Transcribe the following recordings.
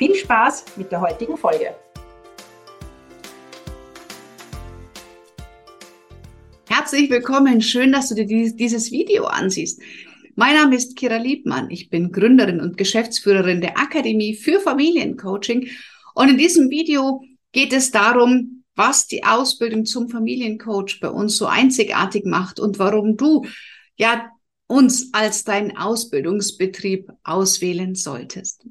Viel Spaß mit der heutigen Folge. Herzlich willkommen, schön, dass du dir dieses Video ansiehst. Mein Name ist Kira Liebmann, ich bin Gründerin und Geschäftsführerin der Akademie für Familiencoaching und in diesem Video geht es darum, was die Ausbildung zum Familiencoach bei uns so einzigartig macht und warum du ja uns als dein Ausbildungsbetrieb auswählen solltest.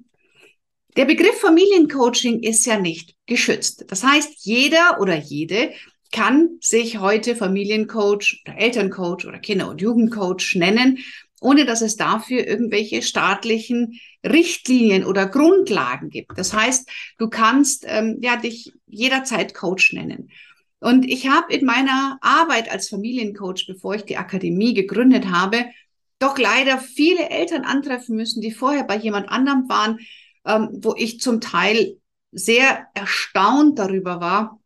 Der Begriff Familiencoaching ist ja nicht geschützt. Das heißt, jeder oder jede kann sich heute Familiencoach oder Elterncoach oder Kinder- und Jugendcoach nennen, ohne dass es dafür irgendwelche staatlichen Richtlinien oder Grundlagen gibt. Das heißt, du kannst ähm, ja dich jederzeit Coach nennen. Und ich habe in meiner Arbeit als Familiencoach, bevor ich die Akademie gegründet habe, doch leider viele Eltern antreffen müssen, die vorher bei jemand anderem waren, ähm, wo ich zum Teil sehr erstaunt darüber war,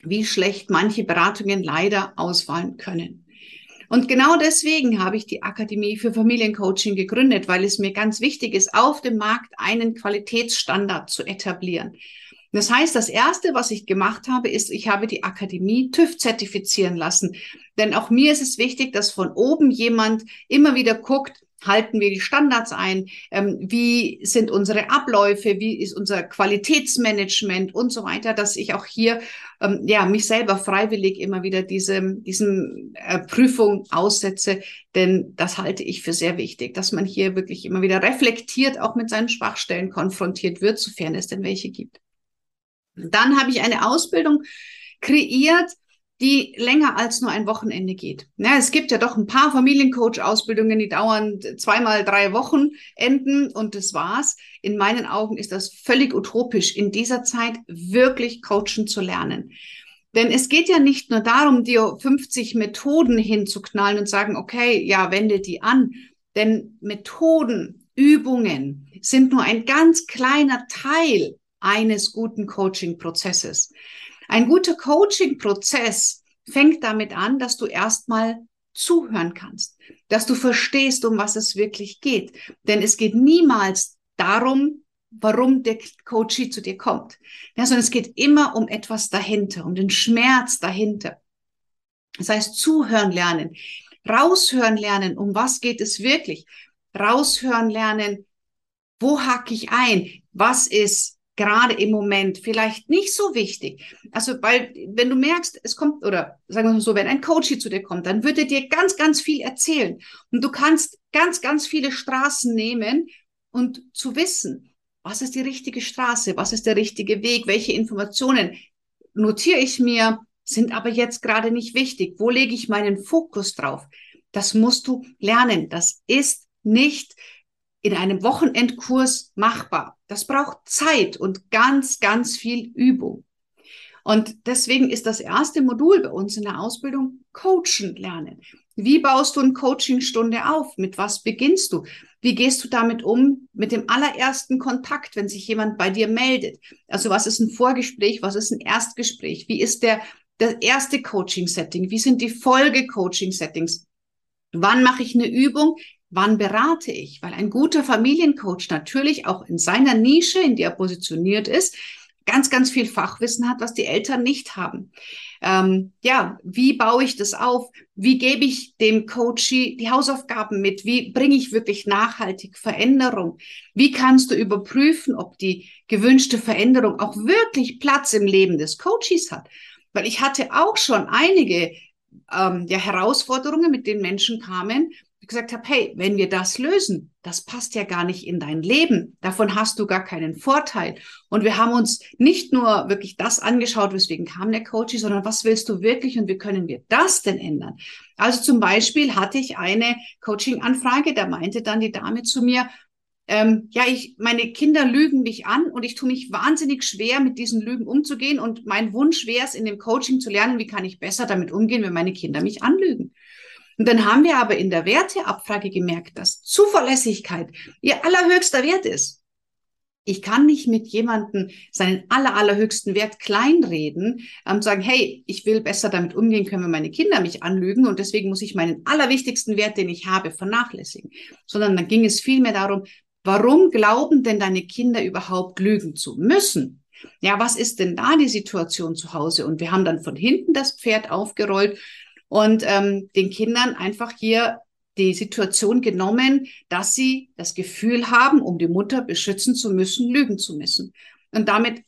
wie schlecht manche Beratungen leider ausfallen können. Und genau deswegen habe ich die Akademie für Familiencoaching gegründet, weil es mir ganz wichtig ist, auf dem Markt einen Qualitätsstandard zu etablieren. Das heißt, das erste, was ich gemacht habe, ist, ich habe die Akademie TÜV zertifizieren lassen. Denn auch mir ist es wichtig, dass von oben jemand immer wieder guckt, halten wir die Standards ein, ähm, wie sind unsere Abläufe, wie ist unser Qualitätsmanagement und so weiter, dass ich auch hier ähm, ja mich selber freiwillig immer wieder diese diesen äh, Prüfung aussetze, denn das halte ich für sehr wichtig, dass man hier wirklich immer wieder reflektiert, auch mit seinen Schwachstellen konfrontiert wird, sofern es denn welche gibt. Dann habe ich eine Ausbildung kreiert, die länger als nur ein Wochenende geht. Ja, es gibt ja doch ein paar Familiencoach-Ausbildungen, die dauern zweimal drei Wochen enden und das war's. In meinen Augen ist das völlig utopisch, in dieser Zeit wirklich coachen zu lernen. Denn es geht ja nicht nur darum, dir 50 Methoden hinzuknallen und sagen, okay, ja, wende die an. Denn Methoden, Übungen sind nur ein ganz kleiner Teil eines guten Coaching-Prozesses. Ein guter Coaching-Prozess fängt damit an, dass du erstmal zuhören kannst, dass du verstehst, um was es wirklich geht. Denn es geht niemals darum, warum der Coachie zu dir kommt, ja, sondern es geht immer um etwas dahinter, um den Schmerz dahinter. Das heißt, zuhören lernen, raushören lernen, um was geht es wirklich, raushören lernen, wo hake ich ein, was ist gerade im Moment vielleicht nicht so wichtig. Also, weil, wenn du merkst, es kommt, oder sagen wir mal so, wenn ein Coach hier zu dir kommt, dann wird er dir ganz, ganz viel erzählen. Und du kannst ganz, ganz viele Straßen nehmen und zu wissen, was ist die richtige Straße, was ist der richtige Weg, welche Informationen notiere ich mir, sind aber jetzt gerade nicht wichtig. Wo lege ich meinen Fokus drauf? Das musst du lernen. Das ist nicht in einem Wochenendkurs machbar. Das braucht Zeit und ganz, ganz viel Übung. Und deswegen ist das erste Modul bei uns in der Ausbildung Coachen lernen. Wie baust du eine Coachingstunde auf? Mit was beginnst du? Wie gehst du damit um mit dem allerersten Kontakt, wenn sich jemand bei dir meldet? Also was ist ein Vorgespräch? Was ist ein Erstgespräch? Wie ist der, der erste Coaching-Setting? Wie sind die Folge-Coaching-Settings? Wann mache ich eine Übung? Wann berate ich? Weil ein guter Familiencoach natürlich auch in seiner Nische, in der er positioniert ist, ganz, ganz viel Fachwissen hat, was die Eltern nicht haben. Ähm, ja, wie baue ich das auf? Wie gebe ich dem Coachie die Hausaufgaben mit? Wie bringe ich wirklich nachhaltig Veränderung? Wie kannst du überprüfen, ob die gewünschte Veränderung auch wirklich Platz im Leben des Coaches hat? Weil ich hatte auch schon einige ähm, ja, Herausforderungen, mit denen Menschen kamen, gesagt habe, hey, wenn wir das lösen, das passt ja gar nicht in dein Leben. Davon hast du gar keinen Vorteil. Und wir haben uns nicht nur wirklich das angeschaut, weswegen kam der Coach, sondern was willst du wirklich und wie können wir das denn ändern? Also zum Beispiel hatte ich eine Coaching-Anfrage, da meinte dann die Dame zu mir, ähm, ja, ich, meine Kinder lügen mich an und ich tue mich wahnsinnig schwer, mit diesen Lügen umzugehen. Und mein Wunsch wäre es, in dem Coaching zu lernen, wie kann ich besser damit umgehen, wenn meine Kinder mich anlügen. Und dann haben wir aber in der Werteabfrage gemerkt, dass Zuverlässigkeit ihr allerhöchster Wert ist. Ich kann nicht mit jemandem seinen aller, allerhöchsten Wert kleinreden und ähm, sagen, hey, ich will besser damit umgehen können, wenn meine Kinder mich anlügen und deswegen muss ich meinen allerwichtigsten Wert, den ich habe, vernachlässigen. Sondern dann ging es vielmehr darum, warum glauben denn deine Kinder überhaupt lügen zu müssen? Ja, was ist denn da die Situation zu Hause? Und wir haben dann von hinten das Pferd aufgerollt und ähm, den Kindern einfach hier die Situation genommen, dass sie das Gefühl haben, um die Mutter beschützen zu müssen, lügen zu müssen. Und damit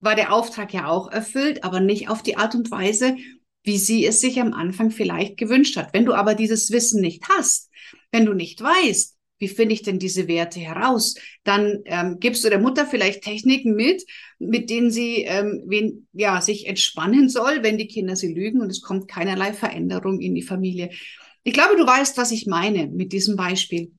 war der Auftrag ja auch erfüllt, aber nicht auf die Art und Weise, wie sie es sich am Anfang vielleicht gewünscht hat. Wenn du aber dieses Wissen nicht hast, wenn du nicht weißt, wie finde ich denn diese Werte heraus? Dann ähm, gibst du der Mutter vielleicht Techniken mit, mit denen sie ähm, wen, ja, sich entspannen soll, wenn die Kinder sie lügen und es kommt keinerlei Veränderung in die Familie. Ich glaube, du weißt, was ich meine mit diesem Beispiel.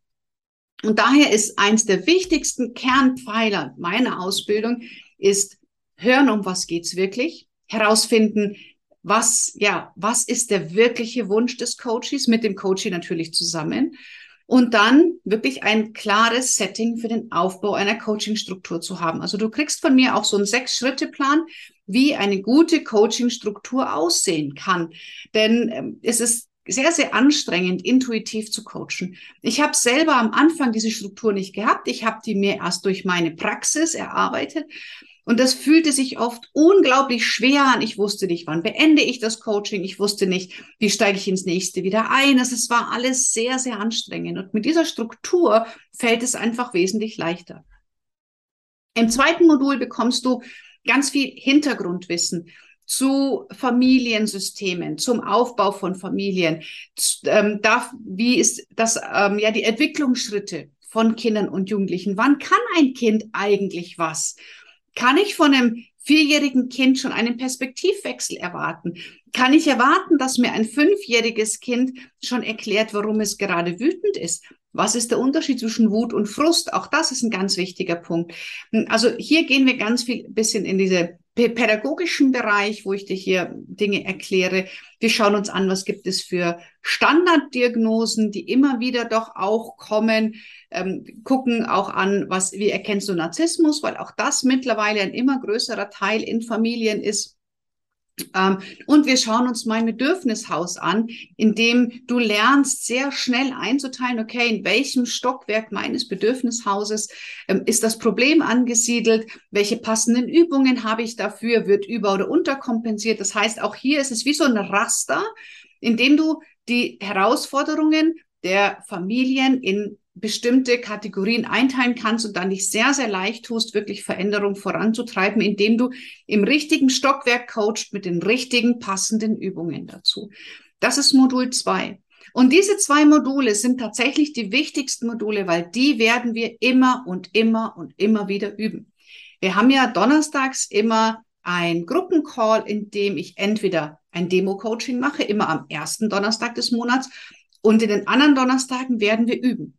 Und daher ist eins der wichtigsten Kernpfeiler meiner Ausbildung ist hören, um was geht's wirklich, herausfinden, was, ja, was ist der wirkliche Wunsch des Coaches mit dem Coachie natürlich zusammen und dann wirklich ein klares Setting für den Aufbau einer Coaching-Struktur zu haben. Also du kriegst von mir auch so einen Sechs-Schritte-Plan, wie eine gute Coaching-Struktur aussehen kann. Denn ähm, es ist sehr, sehr anstrengend, intuitiv zu coachen. Ich habe selber am Anfang diese Struktur nicht gehabt. Ich habe die mir erst durch meine Praxis erarbeitet. Und das fühlte sich oft unglaublich schwer an. Ich wusste nicht, wann beende ich das Coaching. Ich wusste nicht, wie steige ich ins nächste wieder ein. Also es war alles sehr, sehr anstrengend. Und mit dieser Struktur fällt es einfach wesentlich leichter. Im zweiten Modul bekommst du ganz viel Hintergrundwissen zu Familiensystemen, zum Aufbau von Familien, ähm, da, wie ist das, ähm, ja, die Entwicklungsschritte von Kindern und Jugendlichen. Wann kann ein Kind eigentlich was? Kann ich von einem vierjährigen Kind schon einen Perspektivwechsel erwarten? Kann ich erwarten, dass mir ein fünfjähriges Kind schon erklärt, warum es gerade wütend ist? Was ist der Unterschied zwischen Wut und Frust? Auch das ist ein ganz wichtiger Punkt. Also hier gehen wir ganz viel bisschen in diese pädagogischen Bereich, wo ich dir hier Dinge erkläre. Wir schauen uns an, was gibt es für Standarddiagnosen, die immer wieder doch auch kommen, ähm, gucken auch an, was, wie erkennst du Narzissmus, weil auch das mittlerweile ein immer größerer Teil in Familien ist. Ähm, und wir schauen uns mein Bedürfnishaus an, in dem du lernst, sehr schnell einzuteilen, okay, in welchem Stockwerk meines Bedürfnishauses ähm, ist das Problem angesiedelt, welche passenden Übungen habe ich dafür, wird über- oder unterkompensiert. Das heißt, auch hier ist es wie so ein Raster, in dem du die Herausforderungen der Familien in bestimmte Kategorien einteilen kannst und dann dich sehr, sehr leicht tust, wirklich Veränderung voranzutreiben, indem du im richtigen Stockwerk coachst mit den richtigen passenden Übungen dazu. Das ist Modul zwei. Und diese zwei Module sind tatsächlich die wichtigsten Module, weil die werden wir immer und immer und immer wieder üben. Wir haben ja donnerstags immer ein Gruppencall, in dem ich entweder ein Demo-Coaching mache, immer am ersten Donnerstag des Monats, und in den anderen Donnerstagen werden wir üben.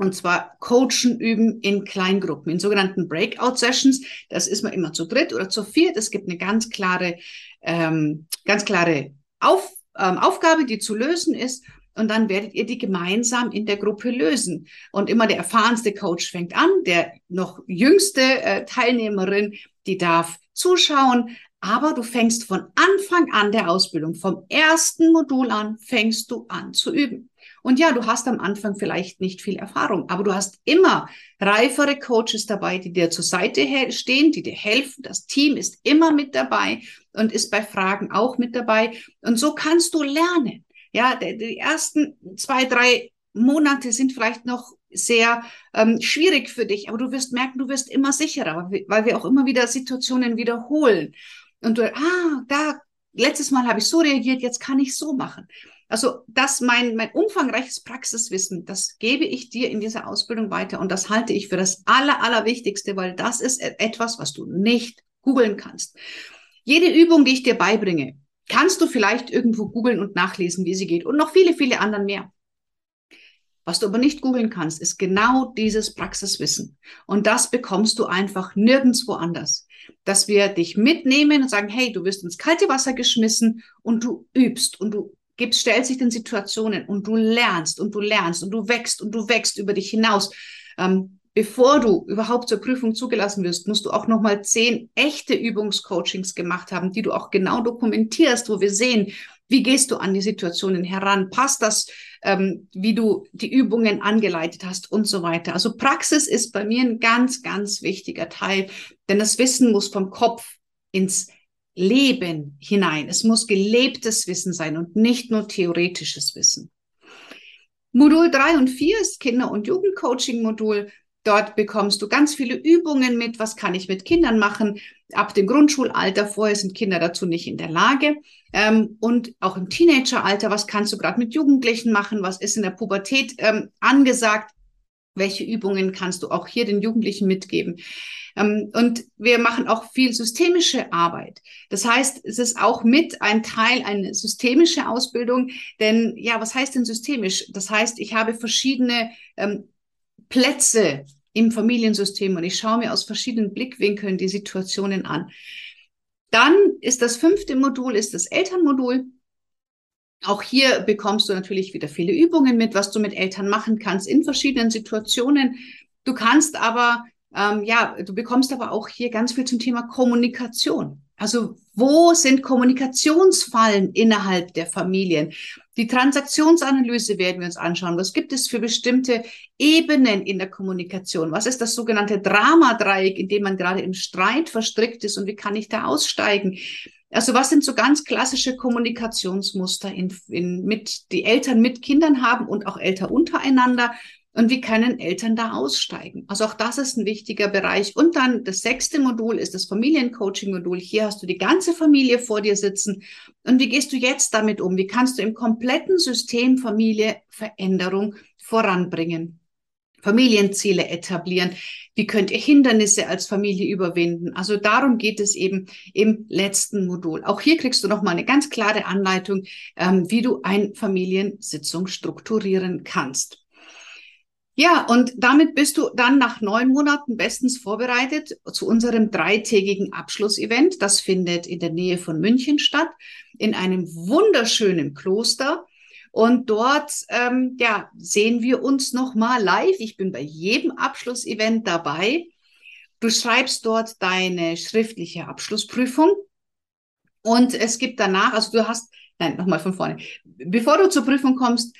Und zwar Coachen üben in Kleingruppen, in sogenannten Breakout-Sessions. Das ist man immer zu dritt oder zu viert. Es gibt eine ganz klare, ähm, ganz klare Auf, ähm, Aufgabe, die zu lösen ist. Und dann werdet ihr die gemeinsam in der Gruppe lösen. Und immer der erfahrenste Coach fängt an, der noch jüngste äh, Teilnehmerin, die darf zuschauen. Aber du fängst von Anfang an der Ausbildung, vom ersten Modul an, fängst du an zu üben. Und ja, du hast am Anfang vielleicht nicht viel Erfahrung, aber du hast immer reifere Coaches dabei, die dir zur Seite stehen, die dir helfen. Das Team ist immer mit dabei und ist bei Fragen auch mit dabei. Und so kannst du lernen. Ja, die ersten zwei, drei Monate sind vielleicht noch sehr ähm, schwierig für dich, aber du wirst merken, du wirst immer sicherer, weil wir auch immer wieder Situationen wiederholen. Und du, ah, da, letztes Mal habe ich so reagiert, jetzt kann ich so machen. Also das mein, mein umfangreiches Praxiswissen, das gebe ich dir in dieser Ausbildung weiter und das halte ich für das Aller, Allerwichtigste, weil das ist e-, etwas, was du nicht googeln kannst. Jede Übung, die ich dir beibringe, kannst du vielleicht irgendwo googeln und nachlesen, wie sie geht und noch viele, viele anderen mehr. Was du aber nicht googeln kannst, ist genau dieses Praxiswissen. Und das bekommst du einfach nirgendwo anders. Dass wir dich mitnehmen und sagen, hey, du wirst ins kalte Wasser geschmissen und du übst und du gibst, stellst dich in Situationen und du lernst und du lernst und du wächst und du wächst über dich hinaus. Ähm, bevor du überhaupt zur Prüfung zugelassen wirst, musst du auch nochmal zehn echte Übungscoachings gemacht haben, die du auch genau dokumentierst, wo wir sehen, wie gehst du an die Situationen heran? Passt das, ähm, wie du die Übungen angeleitet hast und so weiter? Also Praxis ist bei mir ein ganz, ganz wichtiger Teil, denn das Wissen muss vom Kopf ins Leben hinein. Es muss gelebtes Wissen sein und nicht nur theoretisches Wissen. Modul drei und vier ist Kinder- und Jugendcoaching-Modul. Dort bekommst du ganz viele Übungen mit. Was kann ich mit Kindern machen? Ab dem Grundschulalter vorher sind Kinder dazu nicht in der Lage. Ähm, und auch im Teenageralter, was kannst du gerade mit Jugendlichen machen? Was ist in der Pubertät ähm, angesagt? Welche Übungen kannst du auch hier den Jugendlichen mitgeben? Ähm, und wir machen auch viel systemische Arbeit. Das heißt, es ist auch mit ein Teil eine systemische Ausbildung. Denn ja, was heißt denn systemisch? Das heißt, ich habe verschiedene ähm, Plätze im Familiensystem und ich schaue mir aus verschiedenen Blickwinkeln die Situationen an. Dann ist das fünfte Modul, ist das Elternmodul. Auch hier bekommst du natürlich wieder viele Übungen mit, was du mit Eltern machen kannst in verschiedenen Situationen. Du kannst aber, ähm, ja, du bekommst aber auch hier ganz viel zum Thema Kommunikation. Also wo sind Kommunikationsfallen innerhalb der Familien? Die Transaktionsanalyse werden wir uns anschauen. Was gibt es für bestimmte Ebenen in der Kommunikation? Was ist das sogenannte Dramadreieck, in dem man gerade im Streit verstrickt ist und wie kann ich da aussteigen? Also was sind so ganz klassische Kommunikationsmuster in, in, mit, die Eltern mit Kindern haben und auch Eltern untereinander? Und wie können Eltern da aussteigen? Also auch das ist ein wichtiger Bereich. Und dann das sechste Modul ist das Familiencoaching-Modul. Hier hast du die ganze Familie vor dir sitzen. Und wie gehst du jetzt damit um? Wie kannst du im kompletten System Familie Veränderung voranbringen? Familienziele etablieren. Wie könnt ihr Hindernisse als Familie überwinden? Also darum geht es eben im letzten Modul. Auch hier kriegst du noch mal eine ganz klare Anleitung, ähm, wie du ein Familiensitzung strukturieren kannst. Ja, und damit bist du dann nach neun Monaten bestens vorbereitet zu unserem dreitägigen Abschlussevent. Das findet in der Nähe von München statt, in einem wunderschönen Kloster. Und dort ähm, ja, sehen wir uns nochmal live. Ich bin bei jedem Abschlussevent dabei. Du schreibst dort deine schriftliche Abschlussprüfung. Und es gibt danach, also du hast, nein, nochmal von vorne. Bevor du zur Prüfung kommst,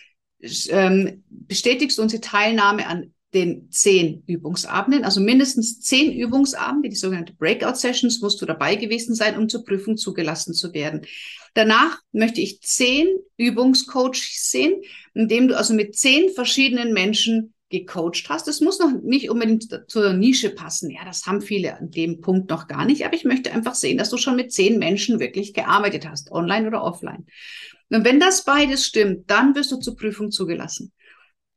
ähm, bestätigst unsere Teilnahme an den zehn Übungsabenden, also mindestens zehn Übungsabende, die sogenannte Breakout Sessions, musst du dabei gewesen sein, um zur Prüfung zugelassen zu werden. Danach möchte ich zehn Übungscoaches sehen, indem du also mit zehn verschiedenen Menschen gecoacht hast. Das muss noch nicht unbedingt zur Nische passen. Ja, das haben viele an dem Punkt noch gar nicht. Aber ich möchte einfach sehen, dass du schon mit zehn Menschen wirklich gearbeitet hast, online oder offline. Und wenn das beides stimmt, dann wirst du zur Prüfung zugelassen.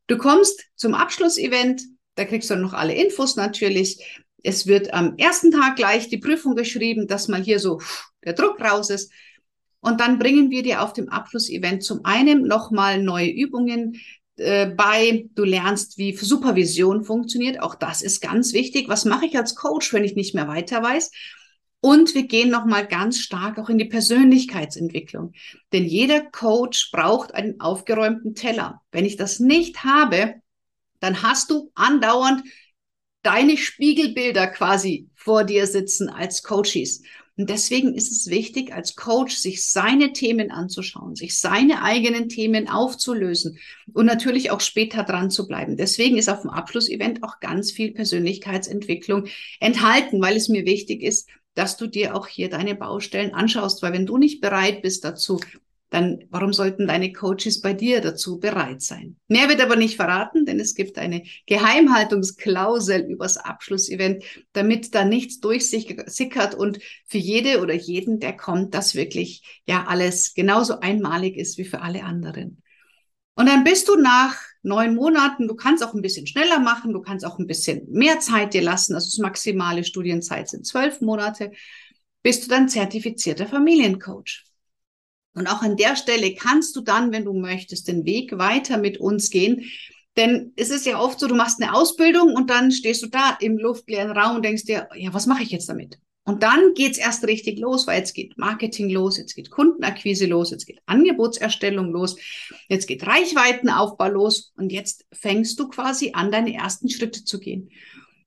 Du kommst zum Abschlussevent, da kriegst du noch alle Infos natürlich. Es wird am ersten Tag gleich die Prüfung geschrieben, dass mal hier so der Druck raus ist. Und dann bringen wir dir auf dem Abschlussevent zum einen nochmal neue Übungen äh, bei. Du lernst, wie Supervision funktioniert. Auch das ist ganz wichtig. Was mache ich als Coach, wenn ich nicht mehr weiter weiß? Und wir gehen nochmal ganz stark auch in die Persönlichkeitsentwicklung. Denn jeder Coach braucht einen aufgeräumten Teller. Wenn ich das nicht habe, dann hast du andauernd deine Spiegelbilder quasi vor dir sitzen als Coaches. Und deswegen ist es wichtig, als Coach sich seine Themen anzuschauen, sich seine eigenen Themen aufzulösen und natürlich auch später dran zu bleiben. Deswegen ist auf dem Abschlussevent auch ganz viel Persönlichkeitsentwicklung enthalten, weil es mir wichtig ist, dass du dir auch hier deine Baustellen anschaust, weil wenn du nicht bereit bist dazu, dann warum sollten deine Coaches bei dir dazu bereit sein? Mehr wird aber nicht verraten, denn es gibt eine Geheimhaltungsklausel übers Abschlussevent, damit da nichts durchsickert und für jede oder jeden, der kommt, das wirklich ja alles genauso einmalig ist wie für alle anderen. Und dann bist du nach neun Monaten, du kannst auch ein bisschen schneller machen, du kannst auch ein bisschen mehr Zeit dir lassen, also das maximale Studienzeit sind zwölf Monate, bist du dann zertifizierter Familiencoach. Und auch an der Stelle kannst du dann, wenn du möchtest, den Weg weiter mit uns gehen. Denn es ist ja oft so, du machst eine Ausbildung und dann stehst du da im luftleeren Raum und denkst dir, ja, was mache ich jetzt damit? Und dann geht's erst richtig los, weil jetzt geht Marketing los, jetzt geht Kundenakquise los, jetzt geht Angebotserstellung los, jetzt geht Reichweitenaufbau los und jetzt fängst du quasi an, deine ersten Schritte zu gehen.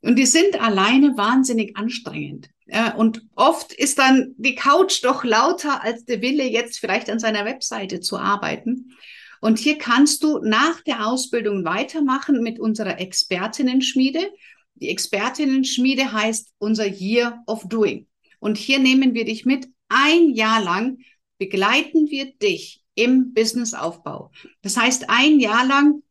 Und die sind alleine wahnsinnig anstrengend. Und oft ist dann die Couch doch lauter als der Wille, jetzt vielleicht an seiner Webseite zu arbeiten. Und hier kannst du nach der Ausbildung weitermachen mit unserer Expertinnen-Schmiede. Die Expertinnen-Schmiede heißt unser Year of Doing. Und hier nehmen wir dich mit. Ein Jahr lang begleiten wir dich im Businessaufbau. Das heißt, ein Jahr lang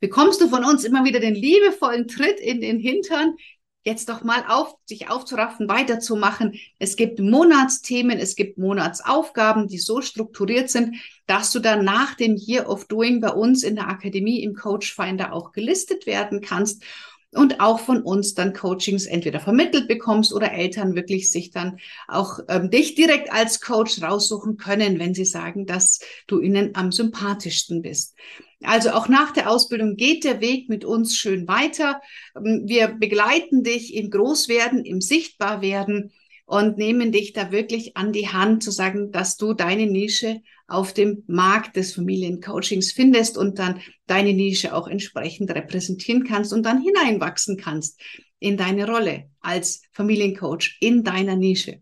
bekommst du von uns immer wieder den liebevollen Tritt in den Hintern, jetzt doch mal auf, sich aufzuraffen, weiterzumachen. Es gibt Monatsthemen, es gibt Monatsaufgaben, die so strukturiert sind, dass du dann nach dem Year of Doing bei uns in der Akademie im Coach Finder auch gelistet werden kannst und auch von uns dann Coachings entweder vermittelt bekommst oder Eltern wirklich sich dann auch ähm, dich direkt als Coach raussuchen können, wenn sie sagen, dass du ihnen am sympathischsten bist. Also auch nach der Ausbildung geht der Weg mit uns schön weiter. Ähm, wir begleiten dich im Großwerden, im Sichtbarwerden und nehmen dich da wirklich an die Hand zu sagen, dass du deine Nische auf dem Markt des Familiencoachings findest und dann deine Nische auch entsprechend repräsentieren kannst und dann hineinwachsen kannst in deine Rolle als Familiencoach in deiner Nische.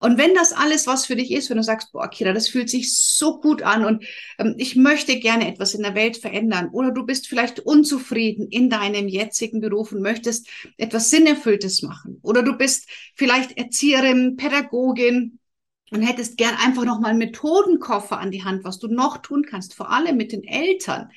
Und wenn das alles was für dich ist, wenn du sagst, boah, Kira, das fühlt sich so gut an und ähm, ich möchte gerne etwas in der Welt verändern oder du bist vielleicht unzufrieden in deinem jetzigen Beruf und möchtest etwas Sinnerfülltes machen oder du bist vielleicht Erzieherin, Pädagogin und hättest gern einfach nochmal einen Methodenkoffer an die Hand, was du noch tun kannst, vor allem mit den Eltern,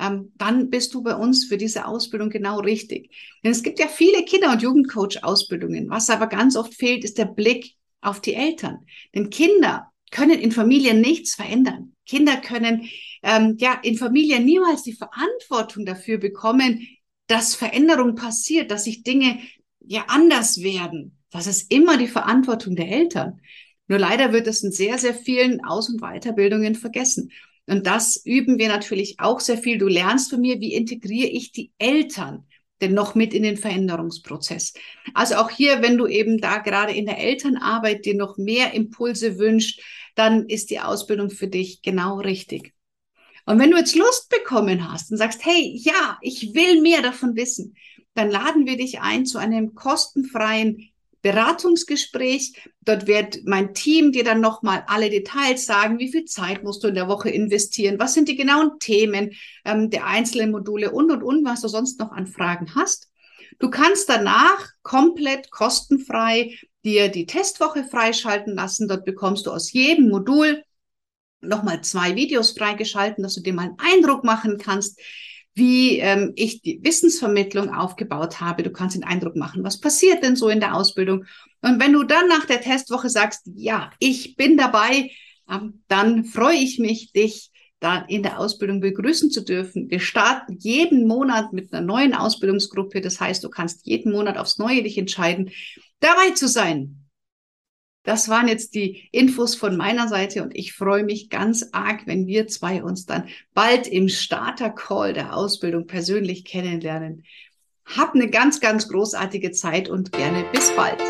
ähm, dann bist du bei uns für diese Ausbildung genau richtig. Denn es gibt ja viele Kinder- und Jugendcoach-Ausbildungen. Was aber ganz oft fehlt, ist der Blick auf die Eltern. Denn Kinder können in Familien nichts verändern. Kinder können ähm, ja in Familien niemals die Verantwortung dafür bekommen, dass Veränderung passiert, dass sich Dinge ja anders werden. Das ist immer die Verantwortung der Eltern. Nur leider wird es in sehr, sehr vielen Aus- und Weiterbildungen vergessen. Und das üben wir natürlich auch sehr viel. Du lernst von mir, wie integriere ich die Eltern denn noch mit in den Veränderungsprozess. Also auch hier, wenn du eben da gerade in der Elternarbeit dir noch mehr Impulse wünscht, dann ist die Ausbildung für dich genau richtig. Und wenn du jetzt Lust bekommen hast und sagst, hey, ja, ich will mehr davon wissen, dann laden wir dich ein zu einem kostenfreien Beratungsgespräch. Dort wird mein Team dir dann nochmal alle Details sagen, wie viel Zeit musst du in der Woche investieren, was sind die genauen Themen ähm, der einzelnen Module und, und, und, was du sonst noch an Fragen hast. Du kannst danach komplett kostenfrei dir die Testwoche freischalten lassen. Dort bekommst du aus jedem Modul nochmal zwei Videos freigeschalten, dass du dir mal einen Eindruck machen kannst, wie ähm, ich die Wissensvermittlung aufgebaut habe. Du kannst den Eindruck machen, was passiert denn so in der Ausbildung. Und wenn du dann nach der Testwoche sagst, ja, ich bin dabei, ähm, dann freue ich mich, dich da in der Ausbildung begrüßen zu dürfen. Wir starten jeden Monat mit einer neuen Ausbildungsgruppe. Das heißt, du kannst jeden Monat aufs Neue dich entscheiden, dabei zu sein. Das waren jetzt die Infos von meiner Seite und ich freue mich ganz arg, wenn wir zwei uns dann bald im Starter-Call der Ausbildung persönlich kennenlernen. Hab eine ganz, ganz großartige Zeit und gerne bis bald.